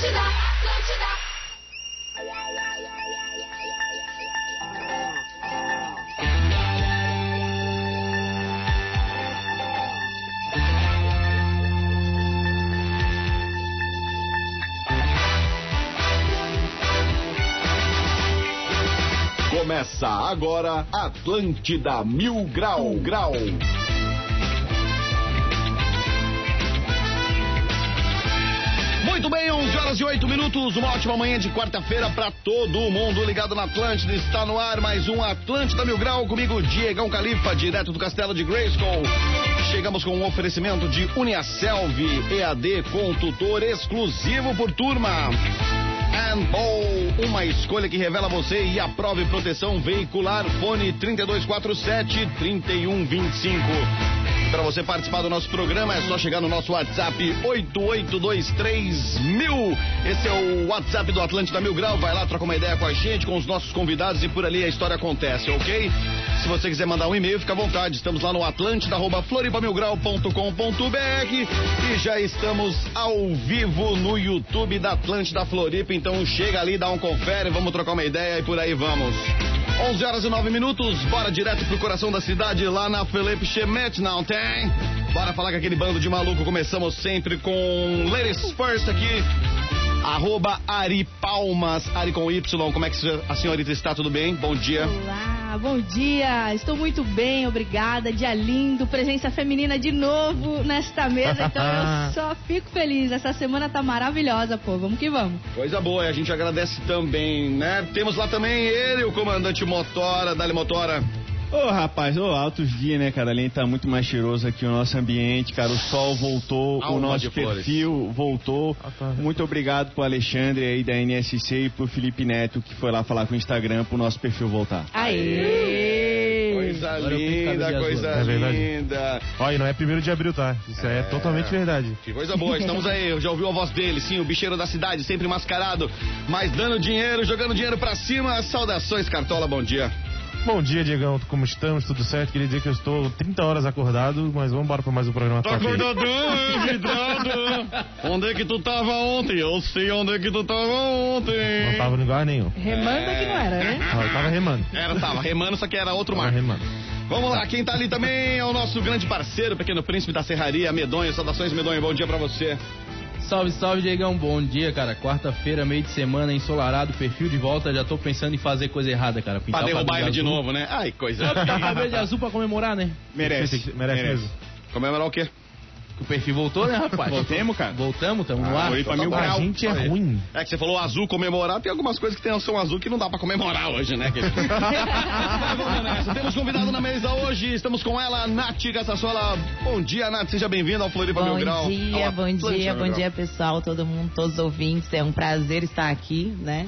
Atlântida, Atlântida. Começa agora Atlântida Mil Grau Grau. Muito bem, 11 horas e 8 minutos, uma ótima manhã de quarta-feira para todo mundo ligado na Atlântida. Está no ar mais um Atlântida Mil Grau comigo, Diegão Califa, direto do Castelo de Grayskull. Chegamos com um oferecimento de Uniaselv EAD com tutor exclusivo por turma. Handball, uma escolha que revela você e aprove proteção veicular. Fone 3247 3125. Para você participar do nosso programa é só chegar no nosso WhatsApp 8823 mil. Esse é o WhatsApp do Atlântida Mil Grau. Vai lá, troca uma ideia com a gente, com os nossos convidados e por ali a história acontece, ok? Se você quiser mandar um e-mail, fica à vontade. Estamos lá no atlântida.floripamilgrau.com.br e já estamos ao vivo no YouTube da Atlântida Floripa. Então chega ali, dá um confere, vamos trocar uma ideia e por aí vamos. 11 horas e 9 minutos, bora direto pro coração da cidade, lá na Felipe Chemet, não tem? Bora falar com aquele bando de maluco. Começamos sempre com Ladies First aqui. Arroba Ari Palmas, Ari com Y. Como é que a senhorita está? Tudo bem? Bom dia. Olá, bom dia. Estou muito bem, obrigada. Dia lindo, presença feminina de novo nesta mesa. Então eu só fico feliz. Essa semana tá maravilhosa, pô. Vamos que vamos. Coisa boa, e a gente agradece também, né? Temos lá também ele, o comandante Motora, Dali Motora. Ô rapaz, ô, altos dias, né, cara? Além tá muito mais cheiroso aqui o nosso ambiente, cara. O sol voltou, Alma o nosso de flores. perfil voltou. Muito obrigado pro Alexandre aí da NSC e pro Felipe Neto que foi lá falar com o Instagram pro nosso perfil voltar. Aê! Coisa linda, coisa É linda. Olha, não é primeiro de abril, tá? Isso aí é totalmente verdade. Que coisa boa, estamos aí. Já ouviu a voz dele, sim, o bicheiro da cidade, sempre mascarado, mas dando dinheiro, jogando dinheiro pra cima. Saudações, Cartola, bom dia. Bom dia, Diegão. Como estamos? Tudo certo? Queria dizer que eu estou 30 horas acordado, mas vamos embora para mais um programa. Tá acordadão, vidrado? Onde é que tu tava ontem? Eu sei onde é que tu tava ontem. Não tava em lugar nenhum. Remanda que não era, né? Não, eu tava remando. Era, tava remando, só que era outro Tava mar. remando. Vamos lá, quem tá ali também é o nosso grande parceiro, Pequeno Príncipe da Serraria, Medonho. Saudações, Medonho, bom dia pra você. Salve, salve, Diegão. Bom dia, cara. Quarta-feira, meio de semana, ensolarado, perfil de volta. Já tô pensando em fazer coisa errada, cara. Pra Pintar o derrubar ele de azul. novo, né? Ai, coisa. Pintar o cabelo de azul pra comemorar, né? Merece. Merece mesmo. Comemorar o quê? O perfil voltou, né, rapaz? Voltemos, cara? Voltamos, tamo no Ah, ar. foi pra mil Tá bom. grau. A gente é ruim. É que você falou azul comemorar, tem algumas coisas que tem são azul que não dá pra comemorar hoje, né, querido? Mas vamos nessa. Temos convidado na mesa hoje, estamos com ela, Nath Gassassola. Bom dia, Nath, seja bem-vinda ao Floripa Mil Bom Grau. dia, bom dia, Mil bom Grau. dia pessoal, todo mundo, todos os ouvintes. É um prazer estar aqui, né?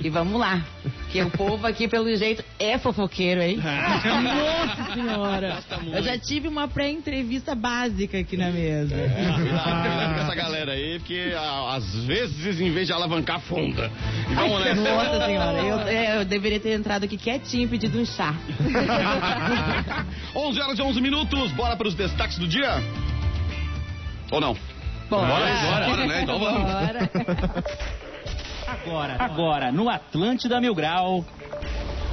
E vamos lá, que o povo aqui, pelo jeito, é fofoqueiro, hein? Nossa senhora! Eu já tive uma pré-entrevista básica aqui na mesa. Cuidado, cuidado com essa galera aí, porque ah, às vezes, em vez de alavancar, funda. E vamos nessa. Nossa senhora, eu, é, eu deveria ter entrado aqui quietinho e pedido um chá. 11 horas e 11 minutos, bora para os destaques do dia? Ou não? Bora, Bora, bora, né? Então vamos. Bora. Agora, agora, no Atlântida Mil Grau,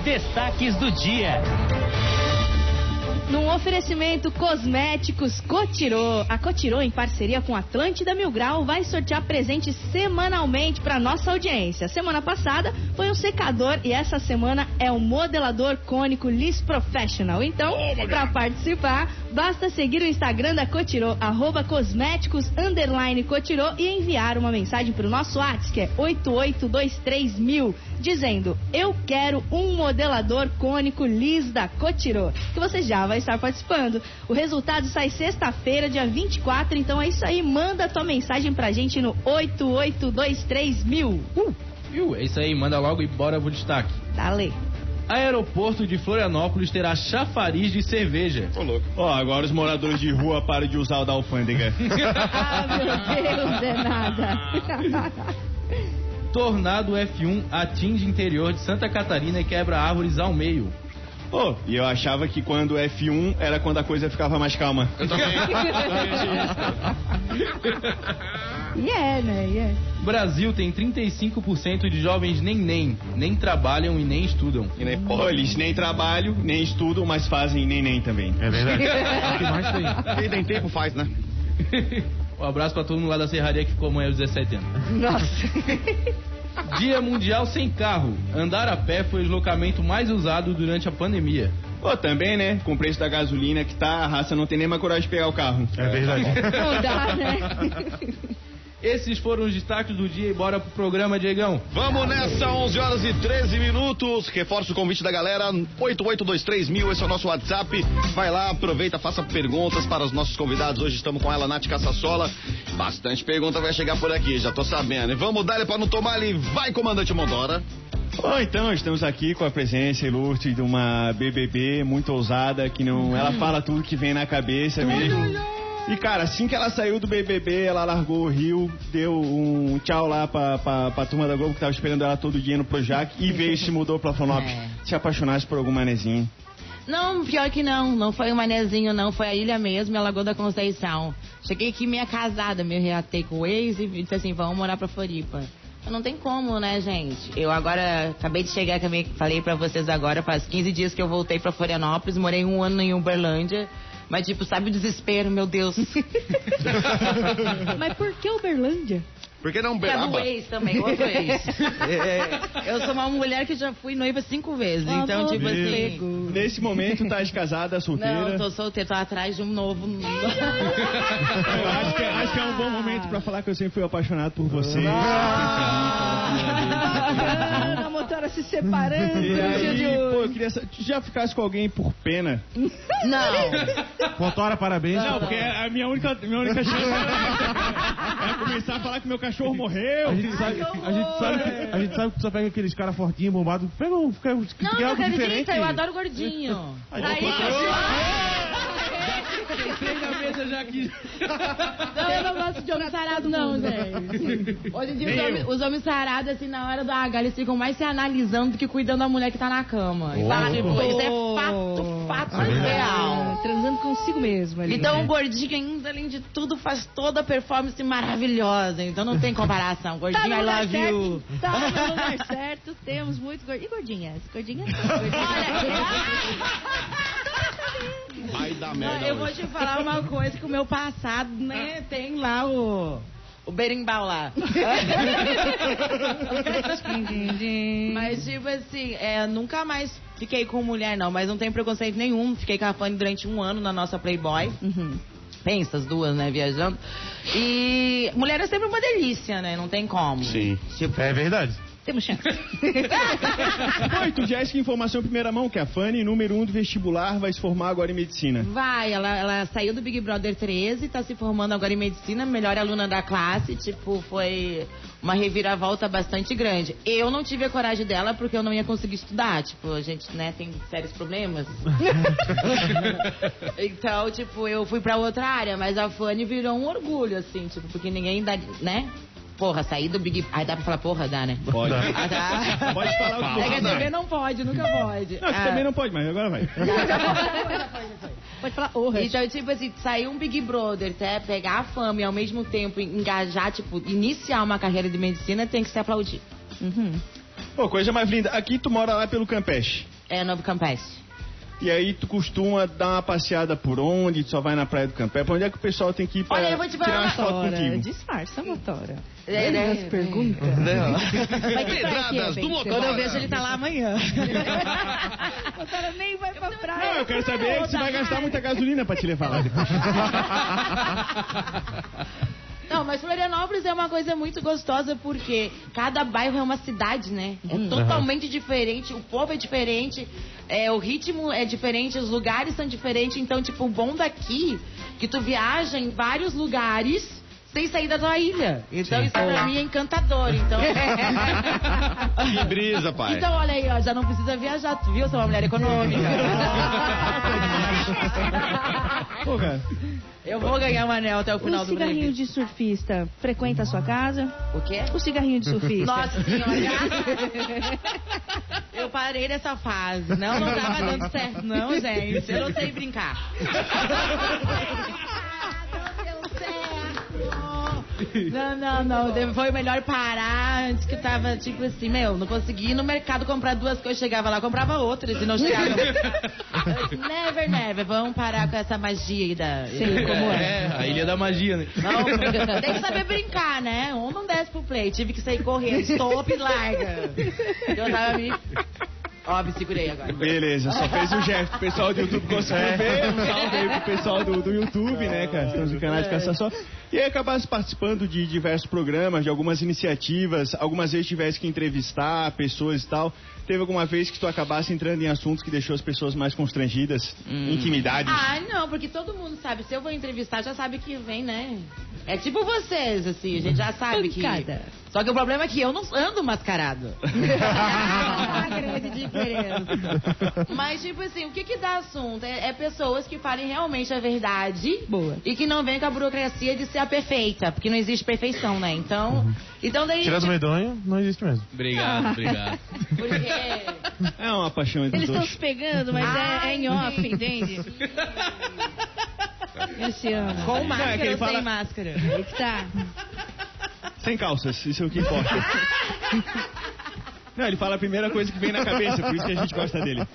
destaques do dia. Num oferecimento cosméticos Cotirô. A Cotirô, em parceria com Atlântida Mil Grau, vai sortear presentes semanalmente para nossa audiência. Semana passada foi um secador e essa semana é um modelador cônico Liss Professional. Então, para participar, basta seguir o Instagram da Cotirô, arroba cosméticos, underline Cotirô e enviar uma mensagem para o nosso WhatsApp, que é 8823000, dizendo, eu quero um modelador cônico Liss da Cotirô, que você já vai estar participando. O resultado sai sexta-feira, dia 24, então é isso aí, manda tua mensagem pra gente no 8823000. Uh, Viu? É isso aí, manda logo e bora pro destaque. dale. Aeroporto de Florianópolis terá chafariz de cerveja. Ô, louco. Ó, agora os moradores de rua param de usar o da alfândega. Ah, meu Deus, é nada. Tornado F1 atinge interior de Santa Catarina e quebra árvores ao meio. Pô, e eu achava que quando F1 era quando a coisa ficava mais calma. Eu também. E é, né? E é. O Brasil tem 35% de jovens nem nem, nem trabalham e nem estudam. E nem, pô, eles nem trabalham, nem estudam, mas fazem nem nem também. É verdade. o que mais tem? Quem tem tempo faz, né? Um abraço pra todo mundo lá da Serraria que ficou amanhã aos 17 anos. Nossa. Dia Mundial Sem Carro. Andar a pé foi o deslocamento mais usado durante a pandemia. Pô, também, né? Com o preço da gasolina que tá, a raça não tem nem mais coragem de pegar o carro. É verdade. Não dá, né? Esses foram os destaques do dia e bora pro programa, Diegão. Vamos nessa, 11 horas e 13 minutos. Reforço o convite da galera, 8823 mil, esse é o nosso WhatsApp. Vai lá, aproveita, faça perguntas para os nossos convidados. Hoje estamos com ela, Nath Caçassola. Bastante pergunta vai chegar por aqui, já tô sabendo. E vamos dar ele para não tomar ali. Vai, comandante Mondora. Bom, então, estamos aqui com a presença ilustre de uma BBB muito ousada, que não. Ela fala tudo que vem na cabeça mesmo. E, cara, assim que ela saiu do BBB, ela largou o Rio, deu um tchau lá pra, pra, pra turma da Globo que tava esperando ela todo dia no Projac e veio e se mudou pra Florianópolis. É. Se apaixonasse por algum manezinho. Não, pior que não. Não foi o Manezinho, não. Foi a ilha mesmo, a Lagoa da Conceição. Cheguei aqui meia casada, me reatei com o ex e disse assim, vamos morar pra Floripa. Não tem como, né, gente? Eu agora acabei de chegar, acabei, falei pra vocês agora, faz 15 dias que eu voltei pra Florianópolis, morei um ano em Uberlândia. Mas, tipo, sabe o desespero, meu Deus. Mas por que Uberlândia? Por que não É do Beraba? ex também, outro ex. É, eu sou uma mulher que já fui noiva cinco vezes, então, Amor tipo assim... Nesse momento, tá casada, solteira. Não, tô solteira, tô atrás de um novo. Eu acho que, acho que é um bom momento pra falar que eu sempre fui apaixonado por você. Bacana, a motora se separando. E aí, pô, eu queria saber, tu já ficasse com alguém por pena? Não. Motora, parabéns. Não, porque a minha única, minha única chance era, era começar a falar que meu cachorro morreu. A gente, sabe, a, gente sabe que, a gente sabe que tu só pega aqueles caras fortinhos, bombados. Pega um. Fica, Não, não algo diferente. acredita, eu adoro gordinho. Aí eu Entrei na mesa já aqui. Não, eu não gosto de homem sarado, não, gente. Hoje em dia, os homens, os homens sarados, assim, na hora do H, eles ficam mais se analisando do que cuidando da mulher que tá na cama. Então, tipo, isso é fato, fato real. Transando consigo mesmo ali. Então, o gordinho, ainda além de tudo, faz toda a performance maravilhosa. Então, não tem comparação. Tá Gordinho, no I love you. certo. Tá no lugar certo. Temos muito gordinhas. E gordinhas? Gordinhas? Vai dar Não, merda. eu vou te falar uma coisa que o meu passado, né, tem lá o... O berimbau lá. mas, tipo assim, é, nunca mais fiquei com mulher, não. Mas não tem preconceito nenhum. Fiquei com a Fanny durante um ano na nossa Playboy. Uhum. Pensa, as duas, né, viajando. E mulher é sempre uma delícia, né? Não tem como. Sim. Tipo, É verdade. Temos chance. Oi, tu já que informação em primeira mão que a Fanny, número um do vestibular, vai se formar agora em medicina. Vai, ela, ela saiu do Big Brother 13, tá se formando agora em medicina, melhor aluna da classe, tipo, foi uma reviravolta bastante grande. Eu não tive a coragem dela porque eu não ia conseguir estudar, tipo, a gente, né, tem sérios problemas. então, tipo, eu fui pra outra área, mas a Fanny virou um orgulho, assim, tipo, porque ninguém dá, né? Porra, sair do Big... Ai, dá pra falar porra, dá, né? Pode. Ah, tá. Pode falar o que É que você a TV não pode, nunca pode. Não, Ah. também não pode, mas agora vai. Pode falar, Rush. Então, tipo assim, sair um Big Brother, até pegar a fama e ao mesmo tempo engajar, tipo, iniciar uma carreira de medicina, tem que se aplaudir. Uhum. Pô, coisa mais linda. Aqui tu mora lá pelo Campeche. É Novo Campestre. E aí tu costuma dar uma passeada por onde? Tu só vai na praia do Campeche? Pra onde é que o pessoal tem que ir pra Olha, eu vou te falar tirar uma Motora, contigo? disfarça, motora. É, né? As perguntas. É, Pedradas do você motora. Quando eu vejo ele tá lá amanhã. Motora nem vai pra praia. Não, eu quero saber se vai gastar muita gasolina pra te levar lá depois. Não, mas Florianópolis é uma coisa muito gostosa porque cada bairro é uma cidade, né? É totalmente diferente, o povo é diferente, é, o ritmo é diferente, os lugares são diferentes. Então, tipo, o bom daqui que tu viaja em vários lugares sem sair da ilha. Então, isso pra mim é encantador. Então, Que brisa, pai. então olha aí, ó, já não precisa viajar, tu viu? Sou uma mulher econômica. Pô, cara. Eu vou ganhar um anel até o O final do cigarrinho breve. de surfista frequenta a sua casa? O quê? O cigarrinho de surfista. Nossa senhora. Eu parei nessa fase. Não, não tava dando certo, não, gente. Eu não sei brincar. Não. Não, não, Foi melhor parar antes que tava, tipo assim, meu, não consegui ir no mercado comprar duas coisas. Chegava lá, comprava outras e não chegava. Never, never. Vamos parar com essa magia aí da. Sim, como é? É, a ilha da magia, né? Não, tem que saber brincar, né? Um não desce pro play. Tive que sair correndo, stop e larga. Eu tava me. Ó, me segurei agora. Beleza, só fez o gesto. O pessoal do YouTube conseguiu ver. Um salve aí pro pessoal do, do YouTube, né, cara? Estamos no canal de Cassação. E aí acabasse participando de diversos programas, de algumas iniciativas. Algumas vezes tivesse que entrevistar pessoas e tal. Teve alguma vez que tu acabasse entrando em assuntos que deixou as pessoas mais constrangidas? Intimidades? Ah, não, porque todo mundo sabe. Se eu vou entrevistar, já sabe que vem, né? É tipo vocês, assim, a gente já sabe que. Pancada. Só que o problema é que eu não ando mascarado. a grande diferença. Mas, tipo assim, o que que dá assunto? É, é pessoas que falem realmente a verdade. Boa. E que não vem com a burocracia de ser a perfeita. Porque não existe perfeição, né? Então. Então daí. Tirando o medonho, não existe mesmo. Obrigado, obrigado. Porque. É uma paixão entre Eles estão se pegando, mas é, é em off, entende? Eles se amam. Com Não, é máscara que ele ou sem fala- máscara? Aí que tá. Sem calças, isso é o que importa. Não, ele fala a primeira coisa que vem na cabeça, por isso que a gente gosta dele.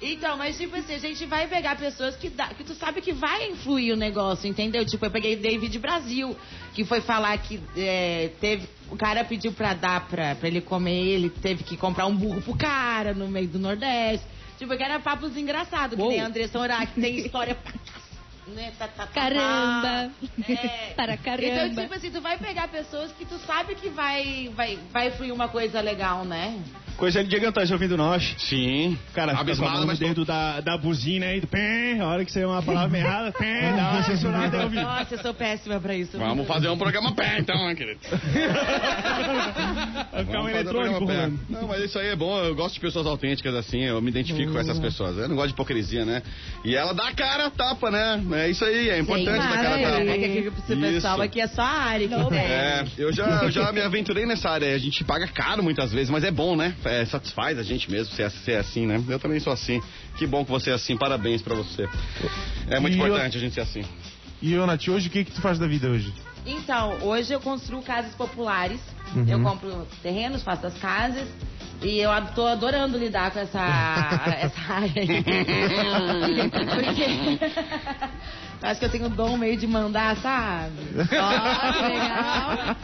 Então, mas tipo assim, a gente vai pegar pessoas que, dá, que tu sabe que vai influir o negócio, entendeu? Tipo, eu peguei David Brasil, que foi falar que é, teve. O cara pediu pra dar pra, pra ele comer, ele teve que comprar um burro pro cara no meio do Nordeste. Tipo, que era papos engraçados, que Uou. nem a Andressa que tem história pra né? Tá, tá, tá, Caramba. É. Para caramba. Então, tipo assim, tu vai pegar pessoas que tu sabe que vai, vai, vai fluir uma coisa legal, né? Coisa de Diego Antônio ouvindo nós. Sim. Cara, Abismado, mas tô- dedo da, da buzina aí, do pé, a hora que saiu uma palavra errada, pé, dá uma censurada aí, ouvido. Nossa, eu sou péssima pra isso. Vamos fazer um programa pé, então, né, querido? Vai ficar um eletrônico rolando. Não, mas isso aí é bom. Eu gosto de pessoas autênticas assim. Eu me identifico com essas pessoas. Eu não gosto de hipocrisia, né? E ela dá a cara tapa, né? É isso aí. É importante dar a cara tapa. é que aqui o pessoal Isso. aqui é só a área que Não, tem. É, eu já, eu já me aventurei nessa área. A gente paga caro muitas vezes, mas é bom, né? É, satisfaz a gente mesmo ser, ser assim, né? Eu também sou assim. Que bom que você é assim. Parabéns pra você. É muito E eu- importante a gente ser assim. E Nath, hoje o que, que tu faz da vida hoje? Então, hoje eu construo casas populares. Eu compro terrenos, faço as casas. E eu tô adorando lidar com essa, essa área. Porque acho que eu tenho o dom meio de mandar, sabe? Ó, legal.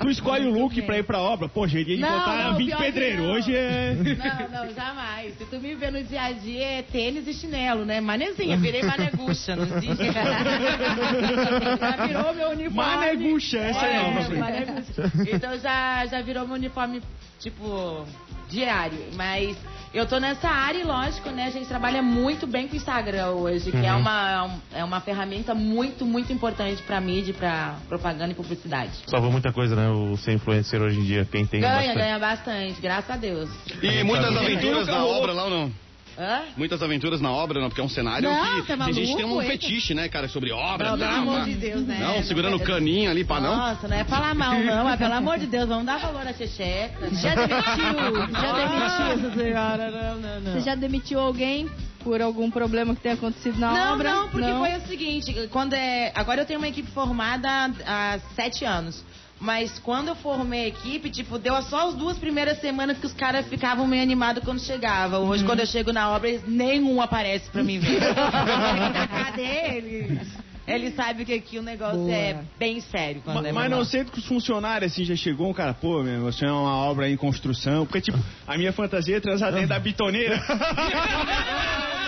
Tu escolhe o look pra ir pra obra. Pô, jeito de Não, botar não, 20 pior que pedreiro. Hoje é. Não, não, jamais. Se tu me vê no dia a dia, é tênis e chinelo, né? Manezinha, virei manegucha, não existe. já virou meu uniforme. Manegucha, essa é a nova, manegucha. Então já, já virou meu uniforme, tipo, diário. Mas eu tô nessa área e, lógico, né? A gente trabalha muito bem com o Instagram hoje, que é, uma, é uma ferramenta muito, muito importante pra mídia, pra propaganda e publicidade. Salvou muita coisa, né? O ser influencer hoje em dia. Quem tem Ganha, bastante. ganha bastante, graças a Deus. E muitas aventuras na obra lá ou não? Hã? Muitas aventuras na obra, não, porque é um cenário Não, que tá a gente tem um maluco, fetiche, né, cara, sobre obra. Não, pelo não, amor de Deus, né? Não, Não segurando o caninho ali pra não. Nossa, não é falar mal, não, mas pelo amor de Deus, vamos dar valor à checheca. Né? Já demitiu, já demitiu. Nossa senhora, não, não, não. Você já demitiu alguém por algum problema que tenha acontecido na não, obra? não, porque foi o seguinte, quando é. Agora eu tenho uma equipe formada há há sete anos. Mas quando eu formei a equipe, tipo, deu só as duas primeiras semanas que os caras ficavam meio animados quando chegavam. Hoje, quando eu chego na obra, eles- nenhum aparece pra mim ver. Cadê ele? Ele sabe que aqui o negócio Boa. é bem sério. Quando Ma- é Mas não sei que os funcionários assim já chegou um cara, pô, meu, você é uma obra em construção. Porque, tipo, a minha fantasia é transar dentro da bitoneira.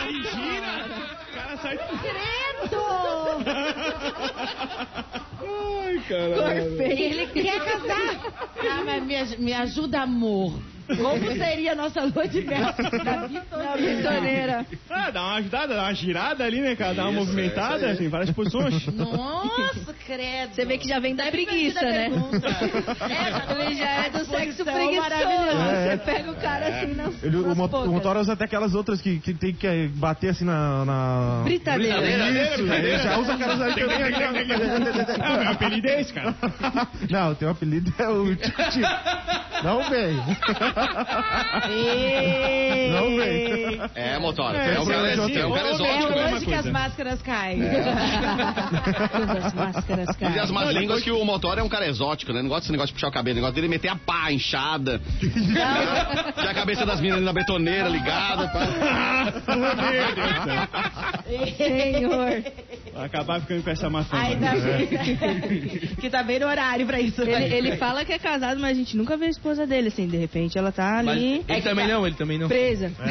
E gira, o cara sai. Ai, caralho. Ele quer casar. Ah, mas me, me ajuda, amor. Como seria a nossa lua de mel? Na bitoneira. Ah, dá uma ajudada, dá uma girada ali, né, cara? Dá uma Isso, movimentada, é isso aí. tem várias posições. Nossa, credo. Você vê que já vem da preguiça, né? Ele já é do sexo preguiçoso. maravilhoso. É. Você pega o cara assim nas, Ele, o, nas o poucas. motor usa até aquelas outras que, que tem que bater assim na. na... Britadeira. Isso, ele já usa aquelas ali também. Ah, meu apelido é esse, cara. Não, teu apelido é o Tico Tico. Não, Não vem. É, motora. É, É, o cara, é é, o cara É exótico, né? hoje que as máscaras caem. Quando as máscaras caem. as más línguas que o motor é um cara exótico, né? Não gosta desse negócio de puxar o cabelo, negócio dele é meter a pá, inchada. Já a cabeça das meninas na betoneira ligada. Pá. Senhor. Vai acabar ficando com essa maçã. né? Ainda bem que tá bem no horário pra isso. Ele, ele fala que é casado, mas a gente nunca vê a esposa dele, assim, de repente ela tá Mas ali ele É também tá- não, ele também não. presa.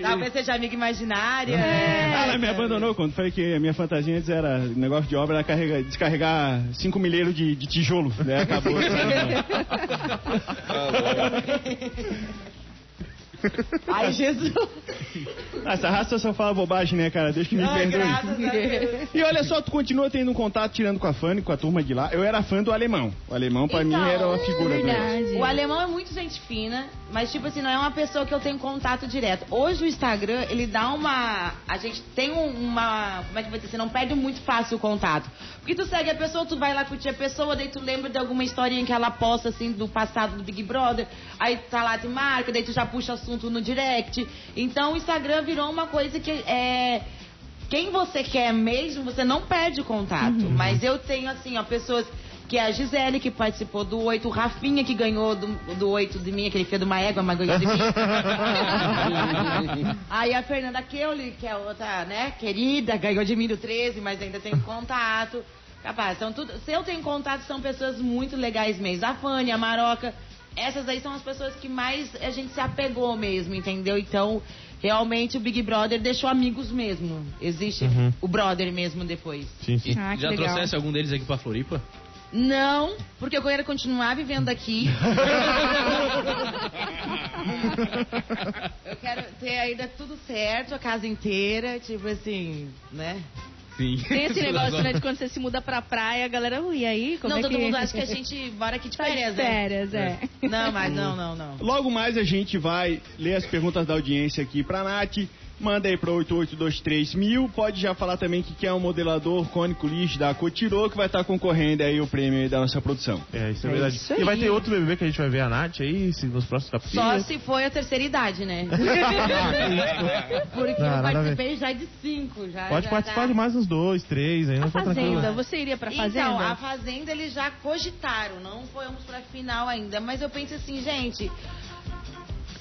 Talvez seja amiga imaginária. Ah, ela me É. abandonou quando foi que a minha fantasia antes era negócio de obra, era carregar, descarregar 5 milheiros de, de tijolo. Daí acabou. Ai, Jesus. Ah, Essa raça só fala bobagem, né, cara? Deixa que me Ai, perdoe. a. E olha só, tu continua tendo um contato tirando com a Fanny, com a turma de lá. Eu era fã do alemão. O alemão, pra Então, mim, era uma figura do. Verdade. O alemão é muito gente fina, mas tipo assim, não é uma pessoa que eu tenho contato direto. Hoje o Instagram, ele dá uma. A gente tem um- uma. Como é que vai dizer? Você não perde muito fácil o contato. Porque tu segue a pessoa, tu vai lá curtir a pessoa, daí tu lembra de alguma historinha que ela posta assim do passado do Big Brother, aí tá lá, te marca, daí tu já puxa assunto no direct. Então o Instagram virou uma coisa que é quem você quer mesmo, você não perde o contato. Mas eu tenho, assim, ó, pessoas que é a Gisele, que participou do oito, o Rafinha, que ganhou do, do oito de mim, aquele filho de uma égua, mas ganhou de mim. Aí a Fernanda Keuli, que é outra, né, querida, ganhou de mim do 13, mas ainda tenho contato. Capaz, então tudo, se eu tenho contato, são pessoas muito legais mesmo. A Fanny, a Maroca, essas aí são as pessoas que mais a gente se apegou mesmo, entendeu? Então, realmente o Big Brother deixou amigos mesmo. Existe o brother mesmo depois. Sim, sim. Ah, que Já legal. trouxesse algum deles aqui pra Floripa? Não, porque eu quero continuar vivendo aqui. eu quero ter ainda tudo certo, a casa inteira, tipo assim, né? Sim. Tem esse negócio, né, de quando você se muda pra praia, a galera, ui, aí, como não, é todo que... mundo acha que a gente mora aqui de Tá de férias, né? férias, é. Não, mas não, não, não. Logo mais a gente vai ler as perguntas da audiência aqui pra Nath. Manda aí pra 8823 mil. Pode já falar também que quer um modelador cônico lixo da Cotirô que vai estar concorrendo aí o prêmio aí da nossa produção. É, isso é, É verdade. isso E vai ter outro BBB que a gente vai ver a Nath aí, se nos próximos capítulos. Só se foi a terceira idade, né? Porque Não, eu participei já de cinco. Já, Pode já participar dá- de mais uns dois, três, aí A não tá tranquilo. Fazenda, você iria pra Fazenda? Então, a Fazenda eles já cogitaram, não fomos pra final ainda, mas eu penso assim, gente.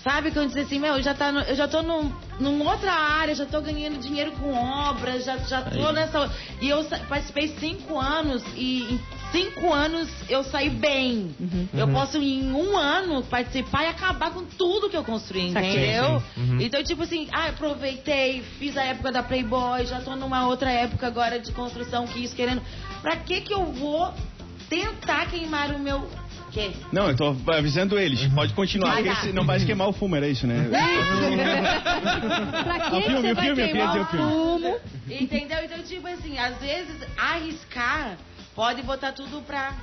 Sabe quando diz assim, meu, eu já, tá no- eu já tô num, numa outra área, já tô ganhando dinheiro com obras, já, já tô nessa. E eu participei cinco anos e em cinco anos eu saí bem. Eu posso em um ano participar e acabar com tudo que eu construí, entendeu? Sim, sim. Uhum. Então, tipo assim, ah, aproveitei, fiz a época da Playboy, já tô numa outra época agora de construção que isso querendo. Pra que que eu vou tentar queimar o meu. Quê? Não, eu tô avisando eles. Pode continuar, Ah, porque tá. se não vai queimar o fumo, era isso, né? Pra que, O que filme, você o vai filme, queimar o filme. fumo? Entendeu? Então, tipo assim, às vezes arriscar pode botar tudo pra.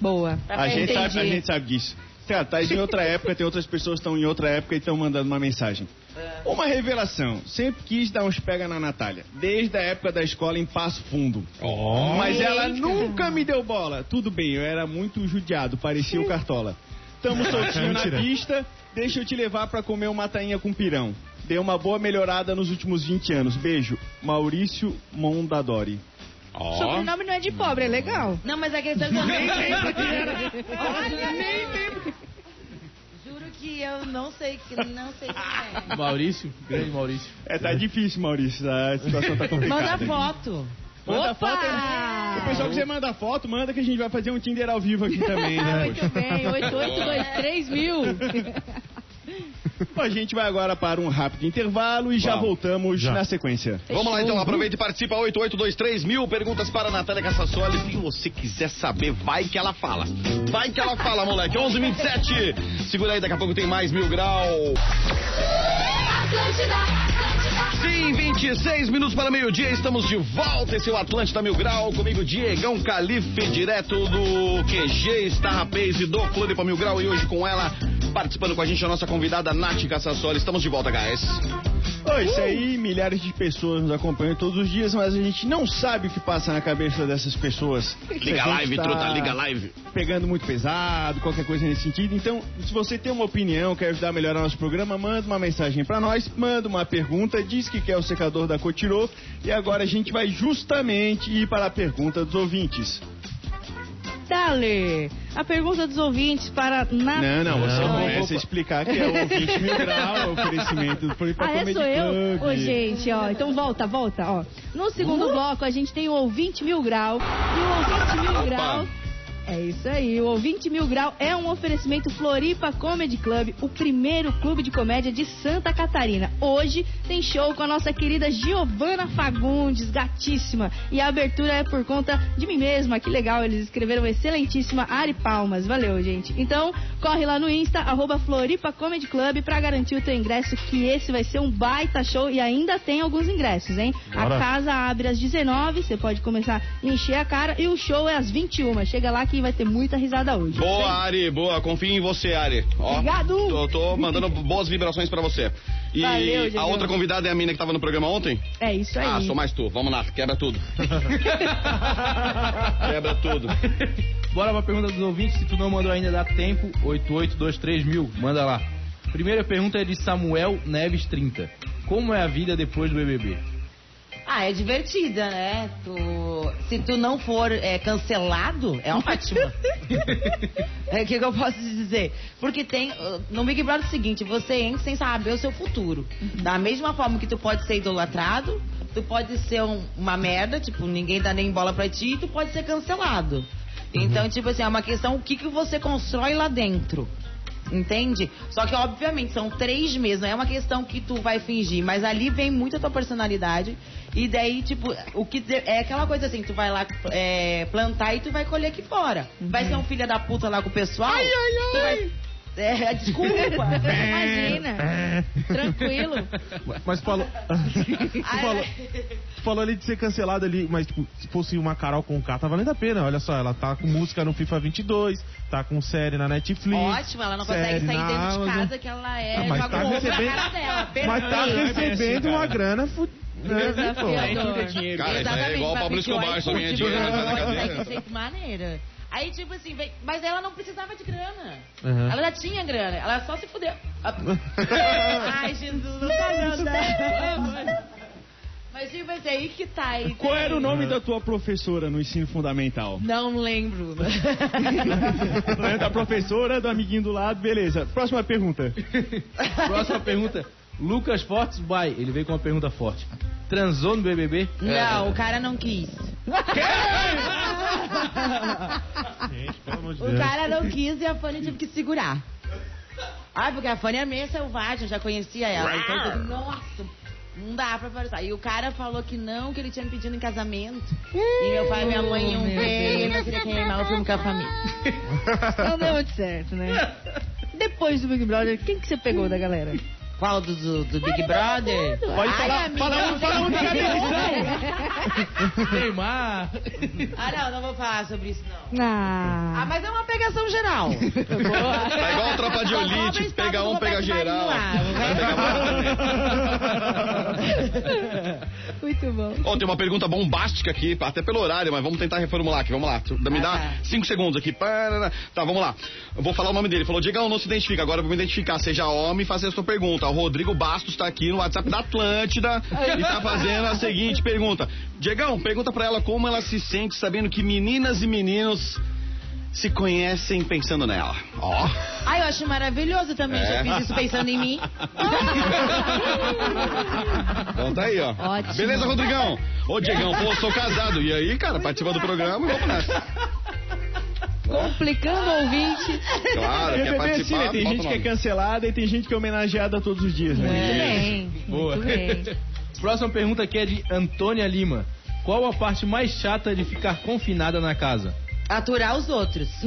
Boa. pra A gente, frente. sabe, a gente sabe disso. Cara, tá em outra época, tem outras pessoas que estão em outra época e estão mandando uma mensagem. Uma revelação. Sempre quis dar uns pega na Natália. Desde a época da escola em Passo Fundo. Mas ela nunca me deu bola. Tudo bem, eu era muito judiado, parecia o Cartola. Tamo soltinho na pista, deixa eu te levar pra comer uma tainha com pirão. Deu uma boa melhorada nos últimos 20 anos. Beijo. Maurício Mondadori. Ó. Sobrenome não é de pobre, é legal. Não, mas a questão é que eu nem lembro era. Olha, nem lembro. Juro que eu não sei, que não sei quem é. Maurício, grande Maurício. É, tá difícil, Maurício. A situação tá complicada. Manda foto. Manda Opa! foto. O pessoal que você manda foto, manda que a gente vai fazer um Tinder ao vivo aqui também, Ah, né? muito bem, 8823 mil. A gente vai agora para um rápido intervalo e já voltamos Já. na sequência. Vamos lá então, aproveita e participa 8823 mil perguntas para a Natália Cassassoli. Se você quiser saber, vai que ela fala. Vai que ela fala, moleque. 1127. Segura aí, daqui a pouco tem mais mil grau. Sim, 26 minutos para meio-dia, estamos de volta. Esse é o Atlântida Mil Grau, comigo Diegão Calife, direto do QG Starrapês e do Floripa Mil Grau. E hoje com ela, participando com a gente, a nossa convidada Nath Cassassoli. Estamos de volta, guys. Pô, isso aí, milhares de pessoas nos acompanham todos os dias, mas a gente não sabe o que passa na cabeça dessas pessoas. Liga live, tá truta, liga a live. Pegando muito pesado, qualquer coisa nesse sentido. Então, se você tem uma opinião, quer ajudar a melhorar nosso programa, manda uma mensagem pra nós, manda uma pergunta, diz que quer o secador da Cotirô. E agora a gente vai justamente ir para a pergunta dos ouvintes. Dale! A pergunta dos ouvintes para na... Não, não, você Não, começa a explicar que é o ouvinte mil grau, é o oferecimento do Floripa Ah, é, sou eu? Ô, gente, ó, então volta, volta, ó. No segundo bloco, a gente tem o ouvinte mil grau. E o ouvinte mil grau... É isso aí, o Ouvinte Mil Grau é um oferecimento Floripa Comedy Club, o primeiro clube de comédia de Santa Catarina. Hoje tem show com a nossa querida Giovana Fagundes, gatíssima. E a abertura é por conta de mim mesma, que legal, eles escreveram excelentíssima Ari Palmas. Valeu, gente. Então, corre lá no Insta, arroba Floripa Comedy Club, pra garantir o teu ingresso, que esse vai ser um baita show e ainda tem alguns ingressos, hein? Bora. A casa abre às 19, você pode começar a encher a cara, e o show é às 21. Chega lá que vai ter muita risada hoje. Boa, Ari, boa. Confio em você, Ari. Ó, Obrigado. Tô, tô mandando boas vibrações pra você. E Valeu, a outra convidada é a mina que tava no programa ontem? É isso aí. Ah, sou mais tu. Vamos lá, quebra tudo. quebra tudo. Bora pra pergunta dos ouvintes. Se tu não mandou ainda, dá tempo. 8823 mil. Manda lá. Primeira pergunta é de Samuel Neves 30. Como é a vida depois do BBB? Ah, é divertida, né? Tu, se tu não for é, cancelado, é ótimo. É o que, que eu posso dizer? Porque tem. uh, No Big Brother é o seguinte, você entra sem saber o seu futuro. Da mesma forma que tu pode ser idolatrado, tu pode ser um- uma merda, tipo, ninguém dá nem bola pra ti, e tu pode ser cancelado. Então, tipo assim, é uma questão o que, que você constrói lá dentro. Entende? Só que, obviamente, são três meses, não é uma questão que tu vai fingir, mas ali vem muito a tua personalidade. E daí, tipo, o que é aquela coisa assim, tu vai lá é, plantar e tu vai colher aqui fora. Vai ser um filho da puta lá com o pessoal. Ai, ai, ai. Vai... É, desculpa. Imagina. Tranquilo. Mas falou. tu, falou tu falou ali de ser cancelado ali, mas tipo, se fosse uma Carol com K, tá valendo a pena. Olha só, ela tá com música no FIFA 22, tá com série na Netflix. Ótimo, ela não consegue sair dentro de Amazon. casa que ela é. Ah, mas joga tá um recebendo- cara dela. Mas tá recebendo uma grana fu... né, Desafiador. Cara, isso é igual o Pablo Escobar, só ganha dinheiro. mas Consegue ser de maneira. Aí, tipo assim, vem- mas ela não precisava de grana. Uhum. Ela já tinha grana, ela só se fudeu. Ai, Jesus, não tá dando. Mas, tipo assim, aí que tá. Aí Qual era o nome da tua professora no ensino fundamental? Não lembro. Não é da professora, do amiguinho do lado, beleza. Próxima pergunta. Próxima pergunta. Lucas Fortes Bay. Ele veio com uma pergunta forte. Transou no BBB? Não, o cara não quis. Gente, pelo amor de O cara não quis e a Fanny teve que segurar. Ah, porque a Fanny é meio selvagem, eu já conhecia ela. Então, eu falei, nossa, não dá pra passar. E o cara falou que não, que ele tinha me pedido em casamento. E meu pai e minha mãe iam meu ver e ele não queria queimar o filme com a família. Não deu muito certo, né? Depois do Big Brother, quem que você pegou da galera? Qual do, do, do Big Brother? Pode Ai, falar, amiga, fala um, fala um cada edição. Neymar. Ah, não, não vou falar sobre isso, não. Ah, Ah, mas é uma pegação geral. Tá igual a tropa de Só sobra o elite, estado pega um, pega geral. Lá, muito bom. Ó, tem uma pergunta bombástica aqui, até pelo horário, mas vamos tentar reformular aqui, vamos lá. Me Ah, dá tá. cinco segundos aqui. Tá, vamos lá. Eu vou falar o nome dele. Falou, Diegão, não se identifica. Agora eu vou me identificar. Seja homem e fazer a sua pergunta. O Rodrigo Bastos tá aqui no WhatsApp da Atlântida e tá fazendo a seguinte pergunta. Diegão, pergunta pra ela como ela se sente sabendo que meninas e meninos se conhecem pensando nela. Ó. Ai, eu acho maravilhoso também. É. Já fiz isso pensando em mim. Então tá aí, ó. Ótimo. Beleza, Rodrigão? Ô, Diegão, pô, sou casado. E aí, cara, participa do programa, vamos nessa. Complicando o ouvinte. Claro, quer BBB é assim, participar? né? Tem gente que é cancelada e tem gente que é homenageada todos os dias, né? Muito bem. Boa. Muito bem. Próxima pergunta aqui é de Antônia Lima. Qual a parte mais chata de ficar confinada na casa? Aturar os outros.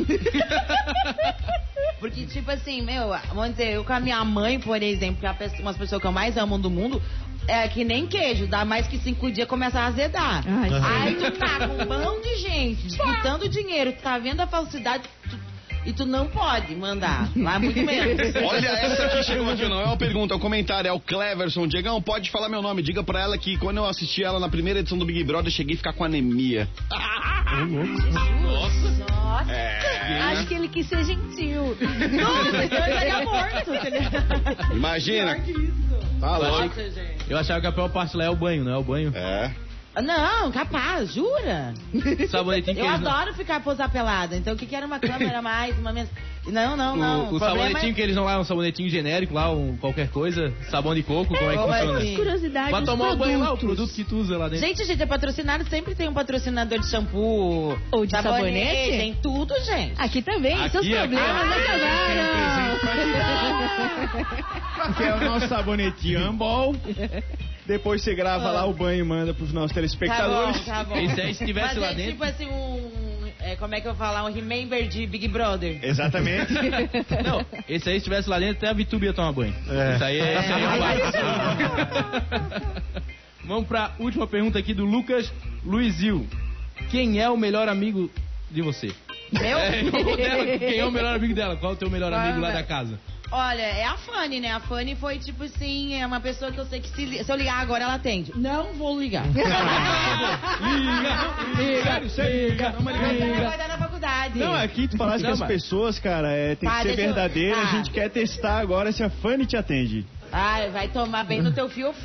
Porque, tipo assim, meu, vamos dizer, eu com a minha mãe, por exemplo, que é a pessoa- uma das pessoas que eu mais amo do mundo, é que nem queijo, dá mais que cinco dias começa a azedar. Ai, Aí tu tá com um bando de gente disputando dinheiro, tu tá vendo a falsidade. tu- E tu não pode mandar. Lá muito menos. Olha, essa aqui chegou aqui, não é uma pergunta, é um comentário. É o Cleverson. Diegão, pode falar meu nome. Diga pra ela que quando eu assisti ela na primeira edição do Big Brother, eu cheguei a ficar com anemia. Nossa. É. Acho que ele quis ser gentil. Nossa, então ele estaria morto. Imagina. Tá louco. Nossa, gente. Eu achava que a pior parte lá é o banho, não é o banho. É. Não, capaz, jura? Sabonetinho que Eu eles não- adoro ficar posar pelada. Então o que, que era uma câmera mais, uma menos. Não, não, não. O, o problema sabonetinho é- que eles não lá, é um sabonetinho genérico lá, um qualquer coisa, sabão de coco, como é que Como funciona? Curiosidade Pra dos tomar o banho lá, o produto que tu usa lá dentro. Gente, gente, é patrocinado, sempre tem um patrocinador de shampoo. Ou de sabonete? Tem tudo, gente. Aqui também, Aqui, seus aqui. problemas Ah, acabaram. Que é o nosso sabonetinho Ambol. Depois você grava lá o banho e manda pros nossos Tá telespectadores. bom, tá bom. Esse aí, se tivesse Mas lá é dentro- tipo assim, um... é, como é que eu vou falar? Um remember de Big Brother. Exatamente. Não, esse aí se estivesse lá dentro, até a Vitube ia tomar banho. É. Isso aí é, isso aí é um básico. Vamos pra última pergunta aqui do Lucas Luizil. Quem é o melhor amigo de você? Meu? É, dela, quem é o melhor amigo dela? Qual é o teu melhor amigo lá da casa? Olha, é a Fanny, né? A Fanny foi tipo assim, é uma pessoa que eu sei que se, li- se eu ligar agora ela atende. Não vou ligar. Sério, sério. Liga, Vamos ligar. vai dar na faculdade. Não, aqui tu falasse Não, que as pessoas, cara, é, tem que Tá, ser deixa eu- verdadeira. A gente quer testar agora se a Fanny te atende. Ai, vai tomar bem no teu fio.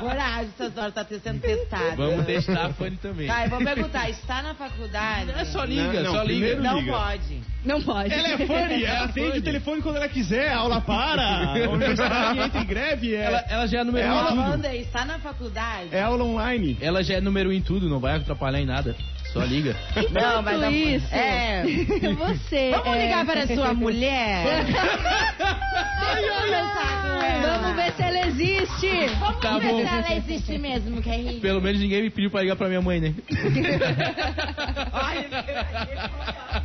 Coragem, essas horas tá sendo testada. Vamos testar a Fanny também. Tá, eu vou perguntar, está na faculdade? É só liga, Não, não, só liga. Não liga. pode. Não pode. Ela é Fanny, ela atende o telefone quando ela quiser, a aula para, a universidade entra em greve, é, Ela, ela já é número É um em tudo. Está na faculdade? é aula online. Ela já é número um em tudo, não vai atrapalhar em nada. Só liga. Não, vai dar isso. É. Você. Vamos é... ligar para a sua mulher? Conversar com ela. Vamos ver se ela existe. Vamos Tá ver bom. se ela existe mesmo, que é. Pelo menos ninguém me pediu pra ligar pra minha mãe, né?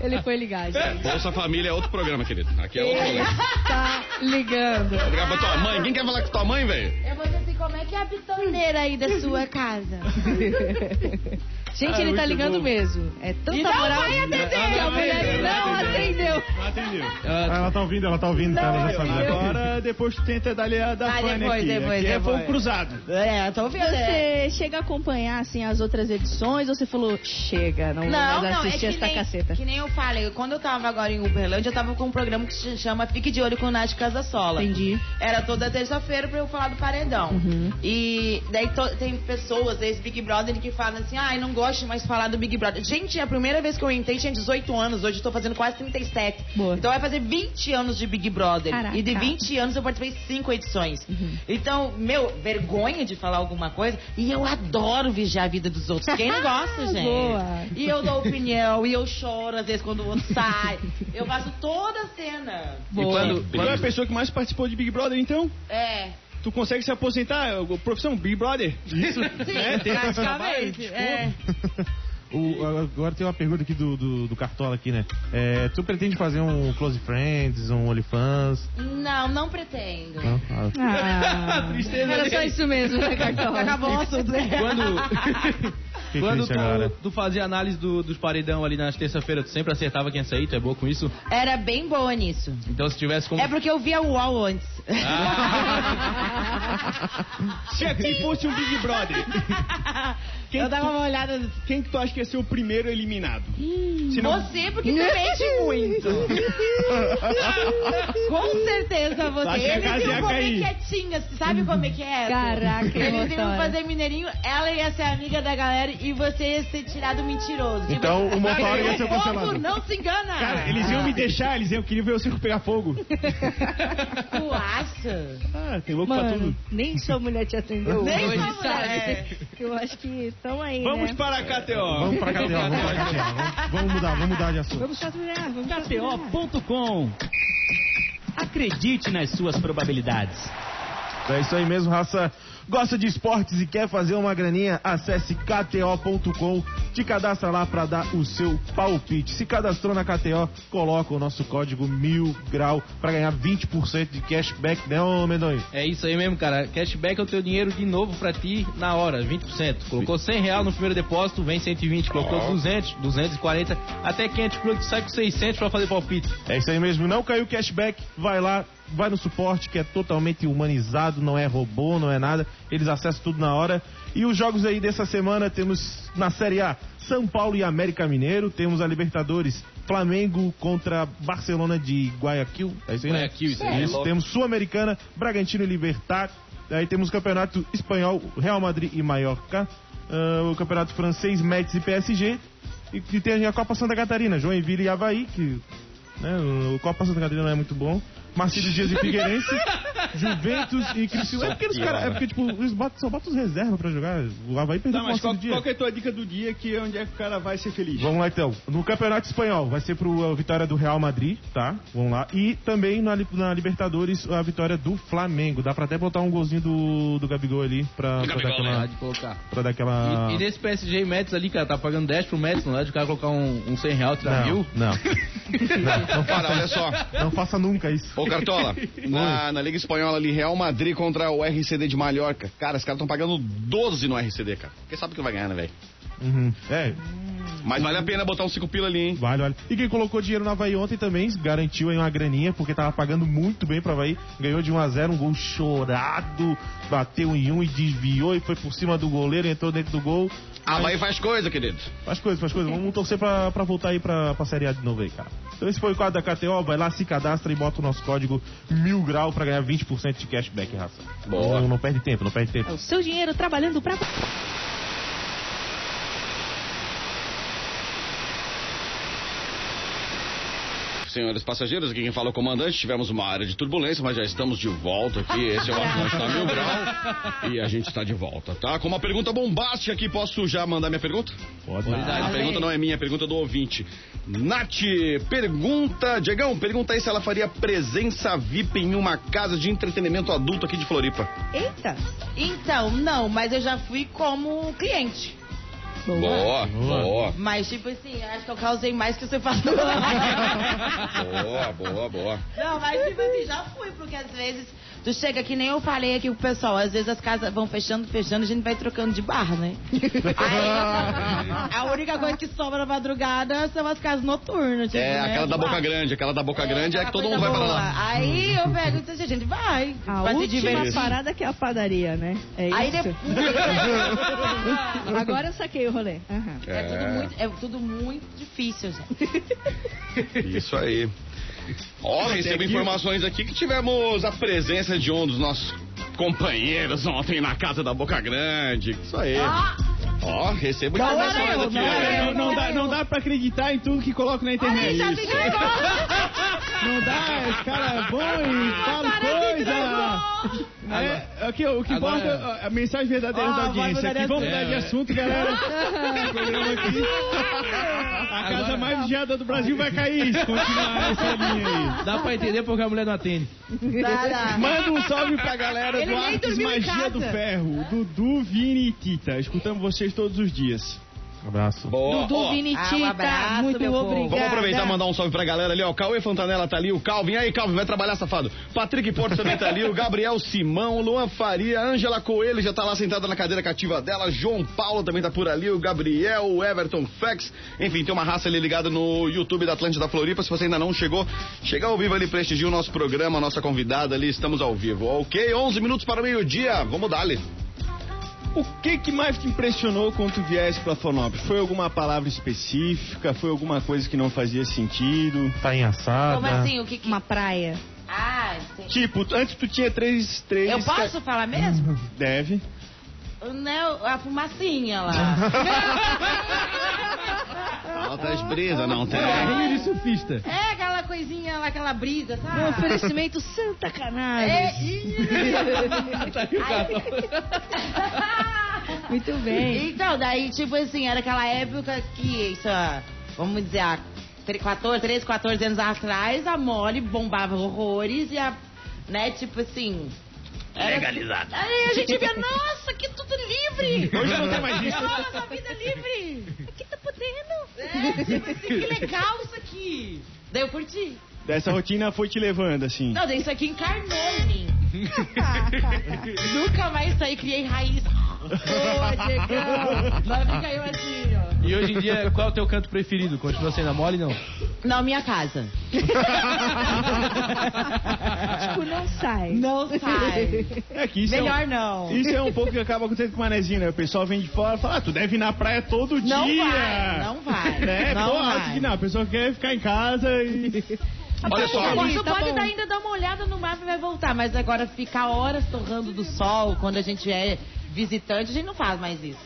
Ele foi ligar, gente. Bolsa Família é outro programa, querido. Aqui é outro programa. Tá ligando. Vou ligar pra tua mãe. Quem quer falar com tua mãe, velho? Eu vou dizer assim, como é que é a bitoneira aí da sua casa? Gente, Ah, ele tá ligando bom. mesmo. É tanta E não moral. vai atender. que a mulher não atendeu. Não atendeu. Ah, Ela- ela tá ouvindo, ela tá ouvindo, tá? Ela já sabia. Agora, depois tu tenta dar a da Ah, depois, aqui. depois, aqui é depois. fogo cruzado. É, tô ouvindo. é. Você chega a acompanhar assim as outras edições ou você falou, chega, não, Não, vou mais não, é assistir que esta nem, caceta? que nem eu falei. Quando eu tava agora em Uberlândia, eu tava com um programa que se chama Fique de Olho com o Nath Casasola. Entendi. Era toda terça-feira pra eu falar do paredão. Uhum. E daí to- tem pessoas desse Big Brother que falam assim, ai, não gosto mais de falar do Big Brother. Gente, a primeira vez que eu entrei tinha 18 anos, hoje eu tô fazendo quase 37. Boa. Então vai fazer 20 anos de Big Brother. Caraca. E de 20 anos eu participei de 5 edições. Uhum. Então, meu, vergonha de falar alguma coisa. E eu adoro vigiar a vida dos outros. Quem não gosta, gente? Boa. E eu dou opinião, e eu choro às vezes quando o outro sai. Eu faço toda a cena. E Boa. quando, quando é a pessoa que mais participou de Big Brother, então? É. Tu consegue se aposentar? A Profissão Big Brother? Isso? Sim, É, tem praticamente. É. O- agora tem uma pergunta aqui do, do, do Cartola aqui, né? É, tu pretende fazer um Close Friends, um OnlyFans? Não, não pretendo. Não? Ah, Ah, Tristeza era só isso mesmo, né, Cartola? Acabou o assunto, né? Quando, que quando triste agora. tu, tu fazia análise do- dos paredão ali nas terça-feira, tu sempre acertava quem ia sair, tu é boa com isso? Era bem boa nisso. Então se tivesse como... É porque eu via o UOL antes. Se aqui fosse um Big Brother, quem, eu que dava tu, uma olhada. quem que tu acha que ia ser o primeiro eliminado? Se não- Você, porque tu mente muito. Com certeza você. Acho Eles iam ia comer quietinhas. Sabe como é que é? Caraca, Eles iam fazer mineirinho, ela ia ser amiga da galera e você ia ser tirado mentiroso. Tipo, Então, o Motora ia ser cancelado. não se engana. Cara, eles iam me deixar, eles iam querer ver o circo pegar fogo. Tu acha? Ah, tem louco pra Mano, tudo. nem sua mulher te atendeu Nem hoje, sua mulher, sabe? é. Eu acho que estão aí, Vamos né? para a KTO. Vamos pra KTO, vamos KTO. Vamos, vamos mudar, vamos mudar de assunto. Vamos patrulhar, vamos. KTO.com. Acredite nas suas probabilidades. É isso aí mesmo, raça. Gosta de esportes e quer fazer uma graninha? Acesse kto.com te cadastra lá pra dar o seu palpite. Se cadastrou na KTO, coloca o nosso código mil grau pra ganhar 20% de cashback, né, ô? É isso aí mesmo, cara. Cashback é o teu dinheiro de novo pra ti na hora, 20%. Colocou 100 real no primeiro depósito, vem 120. Colocou 200, 240, até 500 cruz, sai com 600 pra fazer palpite. É isso aí mesmo, não caiu cashback, vai lá, vai no suporte que é totalmente humanizado, não é robô, não é nada, eles acessam tudo na hora. E os jogos aí dessa semana temos na Série A São Paulo e América Mineiro, temos a Libertadores Flamengo contra Barcelona de Guayaquil, é isso aí, né? Guayaquil, isso aí. Isso, temos Sul-Americana, Bragantino e Libertar, aí temos o Campeonato Espanhol, Real Madrid e Mallorca, ah, o Campeonato Francês, Metz e PSG, e, e tem a Copa Santa Catarina, Joinville e Havaí, que né, o Copa Santa Catarina não é muito bom. Marcílio Dias e Figueirense, Juventus e Criciúma. É porque os caras, é porque tipo, eles botam, só botam os reservas pra jogar. O Havaí perdeu Tá, o mas qual, qual que é a tua dica do dia que onde é que o cara vai ser feliz? Vamos lá então. No Campeonato Espanhol vai ser pro a vitória do Real Madrid, tá? Vamos lá. E também na, na Libertadores a vitória do Flamengo. Dá pra até botar um golzinho do, do Gabigol ali pra, pra dar aquela. Colocar. Pra dar aquela. E, e nesse PSG Mets ali, cara, tá pagando 10 pro Mets, não é de o cara colocar um, um 100 real, tirar mil? Não, não. não, não Cara, olha só. Não faça nunca isso. Ô Cartola, na, na Liga Espanhola ali, Real Madrid contra o RCD de Mallorca. Cara, os caras estão pagando 12 no RCD, cara. Quem sabe que vai ganhar, né, velho? Uhum. É, Mas vale a pena botar uns 5 pila ali, hein? Vale, vale. E quem colocou dinheiro no Havaí ontem também garantiu aí uma graninha, porque tava pagando muito bem pro Havaí. Ganhou de 1 a 0 um gol chorado, bateu em um e desviou e foi por cima do goleiro, entrou dentro do gol. Ah, vai faz coisa, querido. Faz coisa, faz coisa. Vamos torcer pra, pra voltar aí pra, pra Série A de novo aí, cara. Então esse foi o quadro da KTO. Vai lá, se cadastra e bota o nosso código mil grau pra ganhar 20% de cashback, raça. Boa. Não, não perde tempo, não perde tempo. É o seu dinheiro trabalhando pra. Senhores passageiros, aqui quem fala é o comandante. Tivemos uma área de turbulência, mas já estamos de volta aqui. Esse é o Atlântico na Mil Grau. E a gente está de volta, tá? Com uma pergunta bombástica aqui, posso já mandar minha pergunta? Pode A pergunta não é minha, a pergunta é do ouvinte. Nath, pergunta, Diegão, pergunta aí se ela faria presença VIP em uma casa de entretenimento adulto aqui de Floripa. Eita! Então, não, mas eu já fui como cliente. Boa, boa, Mas, tipo assim, acho que eu causei mais que você falou. boa, boa, boa. Não, mas tipo assim, já fui, porque às vezes tu chega, que nem eu falei aqui pro pessoal, às vezes as casas vão fechando, fechando, a gente vai trocando de barra, né? Aí, a única coisa que sobra na madrugada são as casas noturnas. Tipo, É, né, aquela da boca barra. grande, aquela da boca grande é que todo mundo vai para boa. lá. Aí eu pego e disse, a gente vai. A vai se última divertir. parada que é a padaria, né? É Aí isso. depois. Agora eu saquei o rolê. Aham. É tudo muito, é tudo muito difícil, gente. Isso aí. Ó, recebo informações aqui que tivemos a presença de um dos nossos companheiros ontem na casa da Boca Grande. Isso aí. Ó, recebo Não informações eu, aqui. não? Não, não dá, não dá pra acreditar em tudo que coloca na internet. Já Isso. fiquei Não dá, esse cara é bom e fala coisa. É, é o que, o que Agora- importa é a mensagem verdadeira Ah, da audiência. Aqui, vamos mudar de É. assunto, galera. Aqui. A casa Agora- mais vigiada do Brasil vai cair se continuar essa linha aí. Dá pra entender porque a mulher não atende. Manda um salve pra galera Ele do Artes Magia do Ferro, Dudu, Vini e Tita. Escutamos vocês todos os dias. Um abraço. Boa. Dudu Ó, Vini Ah, um Tita, abraço, muito obrigada. Vamos aproveitar e mandar um salve pra galera ali, ó. O Cauê Fontanella tá ali, o Calvin. Aí, Calvin, vai trabalhar, safado. Patrick Porto também tá ali, o Gabriel Simão, o Luan Faria, a Ângela Coelho já tá lá sentada na cadeira cativa dela, João Paulo também tá por ali, o Gabriel, o Everton Fex. Enfim, tem uma raça ali ligada no YouTube da Atlântida Floripa. Se você ainda não chegou, chega ao vivo ali, prestigia o nosso programa, a nossa convidada ali, estamos ao vivo. Ok, 11 minutos para o meio-dia, vamos dar-lhe. O que, que mais te impressionou quando tu viesse pra Florianópolis? Foi alguma palavra específica? Foi alguma coisa que não fazia sentido? Tá em assada. Como assim? O que que... Uma praia. Ah, sim. Tipo, antes tu tinha três... três Eu posso falar mesmo? Deve. Não, a fumacinha lá. Altas brisas, não tem. Carrinho de surfista. É coisinha lá, aquela brisa, Um sabe? oferecimento Santa É, Cannabis. Tá aí o gato. Muito bem. Então, daí, tipo assim, era aquela época que, isso, vamos dizer, há tre- 14, 13, 14 anos atrás, a mole bombava horrores e a, né, tipo assim... Legalizada. Aí a gente via, nossa, que tudo livre! Hoje não tem mais isso. Nossa, vida livre! que legal isso aqui. Daí eu curti. Dessa rotina foi te levando, assim. Não, daí isso aqui encarnou em mim. Nunca mais saí, criei raiz. Diegão. Fica eu assim, ó. E hoje em dia, qual é o teu canto preferido? Continua sendo a mole, não? Não, minha casa. Tipo, não sai. Não sai. É que isso Melhor é um, não. Isso é um pouco que acaba acontecendo com o Manezinho, né? O pessoal vem de fora e fala, ah, tu deve ir na praia todo Não dia. vai, não vai, Né? não Pô, vai. acho que não, a pessoa quer ficar em casa e... Olha só, Você tá pode dar, ainda dar uma olhada no mapa e vai voltar, mas agora ficar horas torrando do sol quando a gente é visitante, a gente não faz mais isso.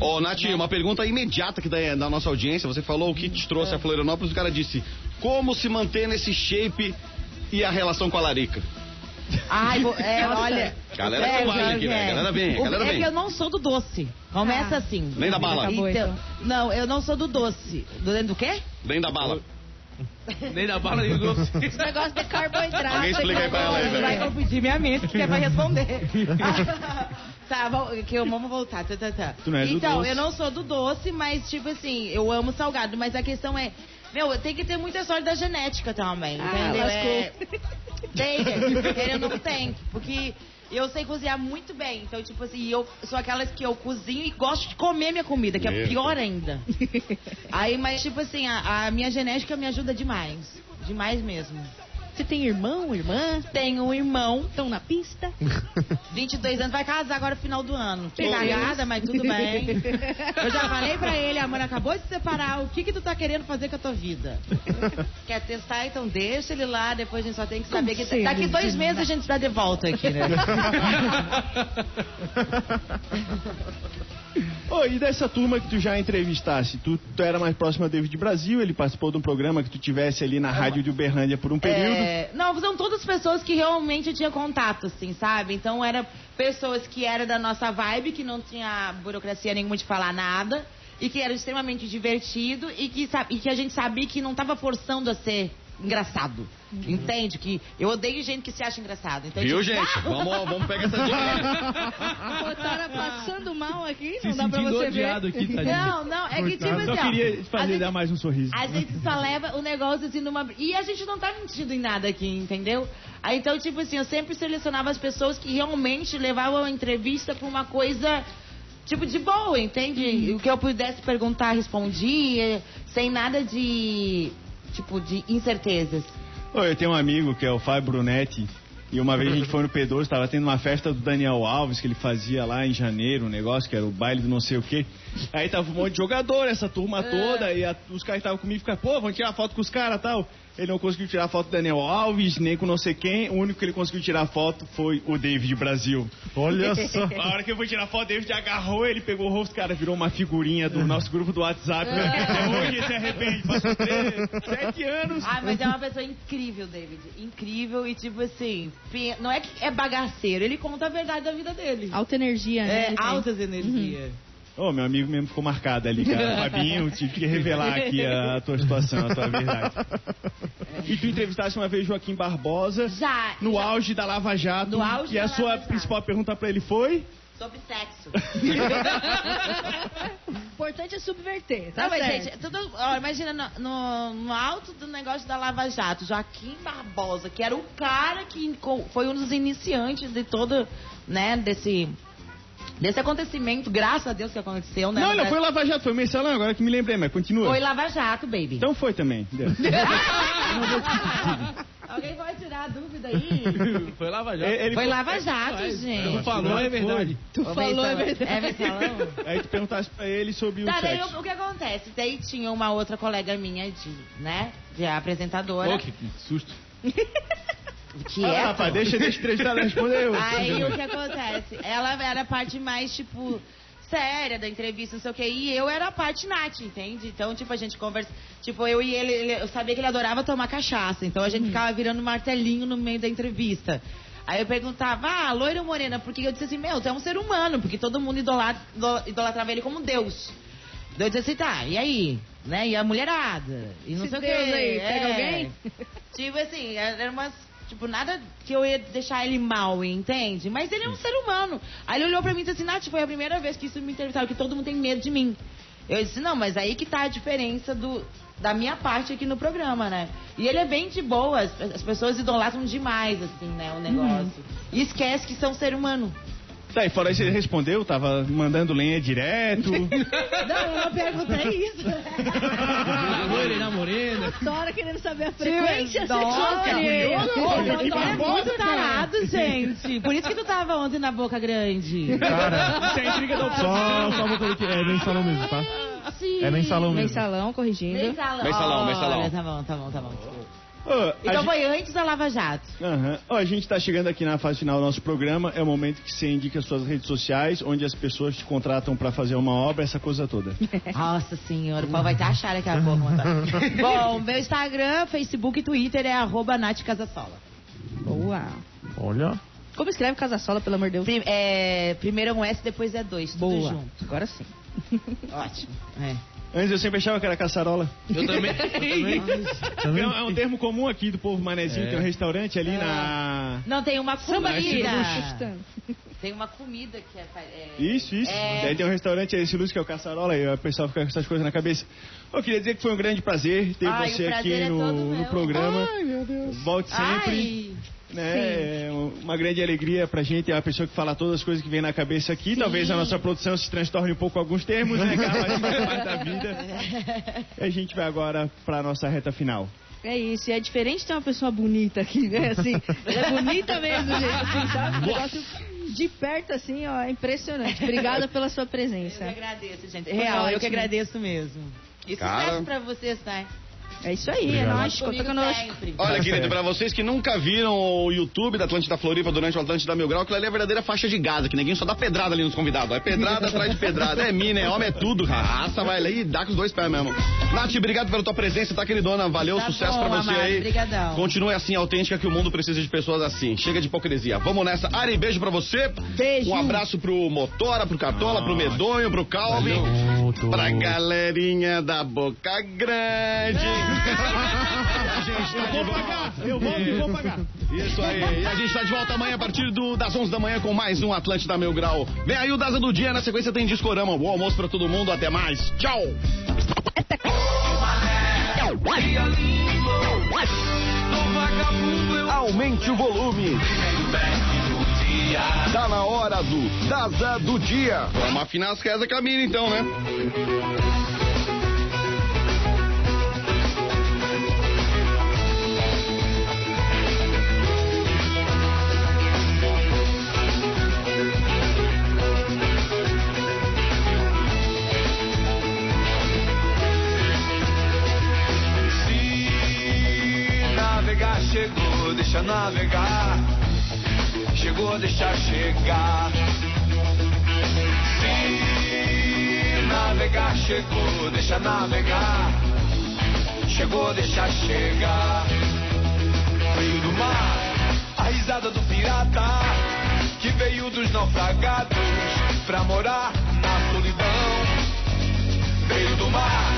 Ô, Nath, uma pergunta imediata que da, da nossa audiência. Você falou o que te trouxe a Florianópolis. O cara disse: Como se manter nesse shape e a relação com a Larica? Ai, é, olha. Galera é, selvagem aqui, né? é. Galera vem, O- galera é que eu não sou do doce. Começa Ah. assim. Nem da bala. Então, então. não, eu não sou do doce. Do, do quê? Vem da bala. Nem da bala, nem do doce. Esse negócio de carboidrato. Alguém explica aí pra ela aí, velho. vai confundir minha mente, que é pra responder. tá, que eu vamos voltar. Tá, tá, tá. Tu não é do então, doce. eu não sou do doce, mas tipo assim, eu amo salgado, mas a questão é. Meu, tem que ter muita sorte da genética também, Ah, entendeu? É, tem, querendo não tem. Porque eu sei cozinhar muito bem. Então, tipo assim, eu sou aquelas que eu cozinho e gosto de comer minha comida, que é pior ainda. Aí, mas tipo assim, a, a minha genética me ajuda demais. Demais mesmo. Você tem irmão, irmã? Tenho um irmão, Estão na pista? 22 anos, vai casar agora no final do ano. Cagada, mas tudo bem. Eu já falei pra ele, a mãe acabou de se separar, o que que tu tá querendo fazer com a tua vida? Quer testar? Então deixa ele lá, depois a gente só tem que saber que daqui dois meses a gente tá de volta aqui, né? Ô, e dessa turma que tu já entrevistasse, tu, tu era mais próximo a David Brasil, ele participou de um programa que tu tivesse ali na rádio de Uberlândia por um período. É, não, são todas pessoas que realmente eu tinha contato, assim, sabe? Então, era pessoas que eram da nossa vibe, que não tinha burocracia nenhuma de falar nada, e que era extremamente divertido, e que, e que a gente sabia que não tava forçando a ser engraçado. Entende? Que eu odeio gente que se acha engraçado. Então, Viu, tipo, gente? Vamos, vamos pegar essa dica. A Tara passando mal aqui, Se não dá pra você ver. aqui, tadinho. Não, não, é que tipo Só assim, ó, queria a fazer gente- dar mais um sorriso. A gente só leva o negócio assim numa. E a gente não tá mentindo em nada aqui, entendeu? Aí, então, tipo assim, eu sempre selecionava as pessoas que realmente levavam a entrevista pra uma coisa. Tipo, de boa, entende? O que eu pudesse perguntar, respondia, sem nada de. Tipo, de incertezas. Eu tenho um amigo que é o Fábio Brunetti. E uma vez a gente foi no P12, estava tendo uma festa do Daniel Alves, que ele fazia lá em janeiro, um negócio que era o baile do não sei o quê. Aí tava um monte de jogador, essa turma toda, e a- os caras estavam comigo e ficaram, pô, vamos tirar foto com os caras tal. Ele não conseguiu tirar foto do Daniel Alves, nem com não sei quem. O único que ele conseguiu tirar foto foi o David Brasil. Olha só. A hora que eu fui tirar foto, o David agarrou ele, pegou o rosto, cara, virou uma figurinha do nosso grupo do WhatsApp. Até hoje se arrepende, passou três, sete anos. Ah, mas é uma pessoa incrível, David. Incrível e, tipo assim, não é que é bagaceiro, ele conta a verdade da vida dele. Alta energia, né? É, altas energias. Ô, meu amigo mesmo ficou marcado ali, cara. Fabinho, tive que revelar aqui a, tua situação, a tua verdade. E tu entrevistaste uma vez Joaquim Barbosa Já. no já- auge da Lava Jato. No auge e a da sua Lava Jato. principal pergunta pra ele foi? Sobre sexo. O importante é subverter, tá Não, mas, certo. gente, tudo, ó, imagina no, no, no alto do negócio da Lava Jato, Joaquim Barbosa, que era o cara que foi um dos iniciantes de todo, né, desse, desse acontecimento, graças a Deus que aconteceu, né? não, não foi. Lava Jato, foi o mensalão, agora que me lembrei, mas continua. Foi Lava Jato, baby. Então foi também. Alguém vai tirar a dúvida aí? Foi Lava Jato. Ele- Foi Lava Jato, Tu gente. falou, é verdade. Tu Ô, falou, é verdade. É mensalão? Aí tu perguntaste pra ele sobre Tá, o daí sexo. o que acontece? Daí tinha uma outra colega minha de, né, de apresentadora. Pô, que susto. Que Ah, é, rapaz, deixa, deixa o entrevistado responder. eu. Aí o que acontece? Ela era a parte mais, tipo, séria da entrevista, não sei o que, e eu era a parte Nath, entende? Então, tipo, a gente conversa. Tipo, eu e ele, ele- eu sabia que ele adorava tomar cachaça, então a gente ficava virando martelinho no meio da entrevista. Aí eu perguntava, ah, loira ou morena? Porque eu disse assim, meu, tu é um ser humano, porque todo mundo idolatra, ido- idolatrava ele como Deus. Daí eu disse assim, tá, e aí? Né? E a mulherada? E não Esse sei o Deus que. aí, pega alguém? Tipo assim, era umas. Tipo, nada que eu ia deixar ele mal, entende? Mas ele é um ser humano. Aí ele olhou pra mim e disse assim, Nath, foi a primeira vez que isso me entrevistaram, que todo mundo tem medo de mim. Eu disse, não, mas aí que tá a diferença do, da minha parte aqui no programa, né? E ele é bem de boa, as, as pessoas idolatram demais, assim, né, o negócio. E esquece que são ser humano. Tá, e fora isso, ele respondeu, tava mandando lenha direto. Não, eu não perguntei isso. Loira na morena. Adora querendo saber a frequência sexual. Ele é muito tarado, gente. Por isso que tu tava ontem na boca grande. Cara, Isso é intriga da oposição. só, só uma coisa aqui. É mensalão mesmo, tá? Sim. É mensalão mesmo. Mensalão, corrigindo. Mensalão, mensalão. Olha, Tá bom, tá bom, tá bom. A Então gente- foi antes da Lava Jato. Aham. Ó, a gente tá chegando aqui na fase final do nosso programa. É o momento que você indica suas redes sociais, onde as pessoas te contratam pra fazer uma obra, essa coisa toda. Nossa senhora, o pau vai estar achado daqui a pouco. Bom, meu Instagram, Facebook e Twitter é arroba Nath Casasola. Boa. Olha. Como escreve Casasola, pelo amor de Deus? Prim- é, primeiro é um S, depois é dois. Tudo Boa. junto. Agora sim. Ótimo. É. Antes eu sempre achava que era caçarola. Eu também. Eu também. É um, é um termo comum aqui do povo manezinho, É. tem um restaurante ali na. Não, tem uma comida. Tem uma comida que é... é Isso, isso. É. Daí tem um restaurante, esse Luz que é o Caçarola, e o pessoal fica com essas coisas na cabeça. Eu queria dizer que foi um grande prazer ter Ai, você o aqui prazer é no, no meu. programa. Volte sempre. Ai, né? É uma grande alegria pra gente, é uma pessoa que fala todas as coisas que vem na cabeça aqui. Talvez a nossa produção se transtorne um pouco alguns termos, né, cara? Mas parte da vida. E a gente vai agora pra nossa reta final. É isso, e é diferente ter uma pessoa bonita aqui, né? Assim, ela é bonita mesmo, gente, assim, sabe? Um negócio de perto, assim, ó, é impressionante. Obrigada pela sua eu que presença. agradeço, gente. Real, eu que agradeço mesmo. E Cara. sucesso pra vocês, tá? É isso aí, é Obrigado. nóis, conta conosco. sempre. Olha, querido, pra vocês que nunca viram o YouTube da Atlântida Floripa durante o Atlântida Mil Grau, aquilo ali é a verdadeira faixa de Gaza, que ninguém só dá pedrada ali nos convidados. É pedrada atrás de pedrada. É mina, é homem, é tudo. Raça, vai ali e dá com os dois pés mesmo. Nath, obrigado pela tua presença, tá, queridona? Valeu, Tá sucesso bom, pra você amado, aí. brigadão. Continue assim, autêntica, que o mundo precisa de pessoas assim. Chega de hipocrisia. Vamos nessa. Ari, beijo pra você. Beijo. Um abraço pro Motora, pro Cartola, pro Medonho, pro Calvin. Pra galerinha da Boca Grande. A gente tá de volta. Eu vou e vou pagar. Isso aí. E a gente tá de volta amanhã a partir do- das 11 da manhã com mais um Atlântida Meu Grau. Vem aí o Daza do Dia. Na sequência tem Discorama. Bom almoço pra todo mundo. Até mais. Tchau. Aumente o volume. Tá na hora do Daza do Dia. Vamos afinar as casas Camila então, né? Deixa navegar. Chegou, deixa chegar. Se navegar chegou, deixa navegar. Chegou, deixa chegar. Veio do mar, a risada do pirata. Que veio dos naufragados pra morar na solidão. Veio do mar,